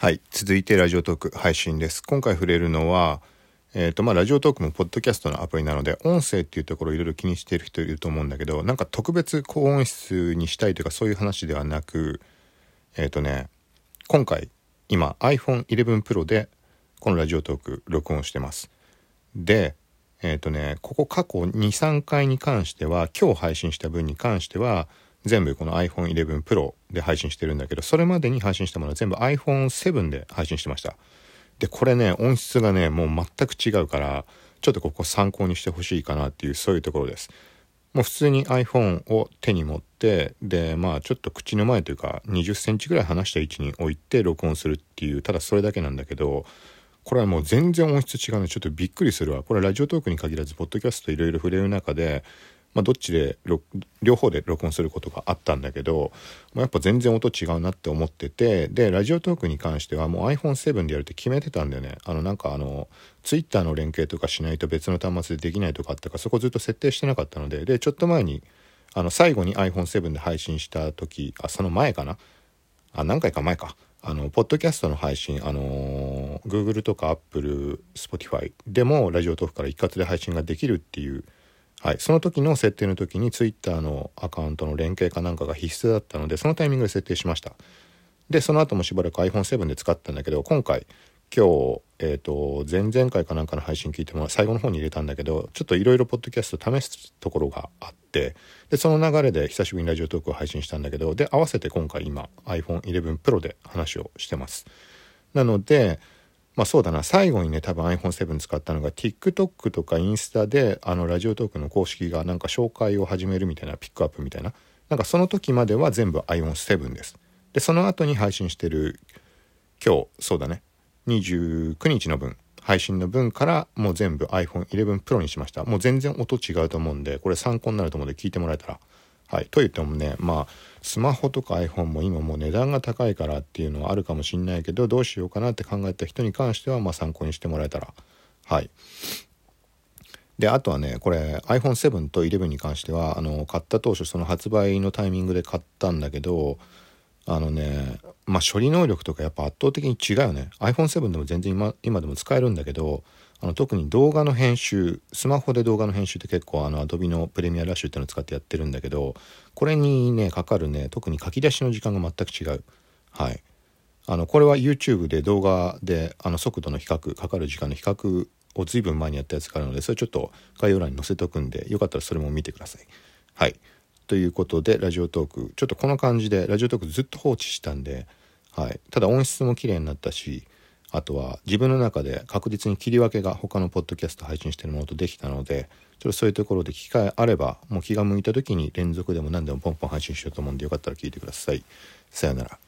はい続いてラジオトーク配信です。今回触れるのはえっ、とまあラジオトークもポッドキャストのアプリなので音声っていうところをいろいろ気にしている人いると思うんだけどなんか特別高音質にしたいというかそういう話ではなくえっ、とね今回今 iPhone11 Pro でこのラジオトーク録音してます。でえっ、とねここ過去23回に関しては今日配信した分に関しては全部この iPhone11 Pro で配信してるんだけどそれまでに配信したものは全部 iPhone7 で配信してました。でこれね音質がねもう全く違うからちょっとここ参考にしてほしいかなっていうそういうところです。もう普通に iPhone を手に持ってでまあちょっと口の前というか20センチぐらい離した位置に置いて録音するっていうただそれだけなんだけどこれはもう全然音質違うのでちょっとびっくりするわ。これラジオトークに限らずポッドキャストいろいろ触れる中でまあ、どっちで両方で録音することがあったんだけど、まあ、やっぱ全然音違うなって思っててでラジオトークに関してはもう iPhone7 でやるって決めてたんだよね。あのなんかあの Twitter の連携とかしないと別の端末でできないとかあったかそこずっと設定してなかったのででちょっと前にあの最後に iPhone7 で配信した時あその前かな？あ何回か前か。あのポッドキャストの配信あの Google とか Apple、Spotify でもラジオトークから一括で配信ができるっていうはい、その時の設定の時に Twitter のアカウントの連携かなんかが必須だったのでそのタイミングで設定しました。でその後もしばらく iPhone7 で使ったんだけど今回今日、えーと、前々回かなんかの配信聞いても最後の方に入れたんだけどちょっといろいろポッドキャスト試すところがあってでその流れで久しぶりにラジオトークを配信したんだけどで合わせて今回今 iPhone11 Pro で話をしてます。なのでまあそうだな。最後にね多分 iPhone7 使ったのが TikTok とかインスタであのラジオトークの公式がなんか紹介を始めるみたいなピックアップみたいな。なんかその時までは全部 iPhone7 です。でその後に配信してる今日そうだね。29日の分配信の分からもう全部 iPhone11 Pro にしました。もう全然音違うと思うんでこれ参考になると思うんで聞いてもらえたらはい。と言ってもね、まあ、スマホとか iPhone も今もう値段が高いからっていうのはあるかもしんないけど、どうしようかなって考えた人に関しては、まあ参考にしてもらえたら。はい。で、あとはね、これ iPhone7 と11に関しては、あの、買った当初その発売のタイミングで買ったんだけど、あのね、まあ処理能力とかやっぱ圧倒的に違うよね。iPhone7 でも全然今今でも使えるんだけど、あの特に動画の編集スマホで動画の編集って結構あの Adobe のプレミアラッシュっていうのを使ってやってるんだけどこれにねかかるね特に書き出しの時間が全く違う。はい。あのこれは YouTube で動画であの速度の比較かかる時間の比較を随分前にやったやつがあるのでそれちょっと概要欄に載せておくんでよかったらそれも見てください。はい。ということでラジオトークちょっとこの感じでラジオトークずっと放置したんで、はい、ただ音質も綺麗になったしあとは自分の中で確実に切り分けが他のポッドキャスト配信してるものとできたのでちょっとそういうところで機会あればもう気が向いた時に連続でも何でもポンポン配信しようと思うんでよかったら聞いてください。さよなら。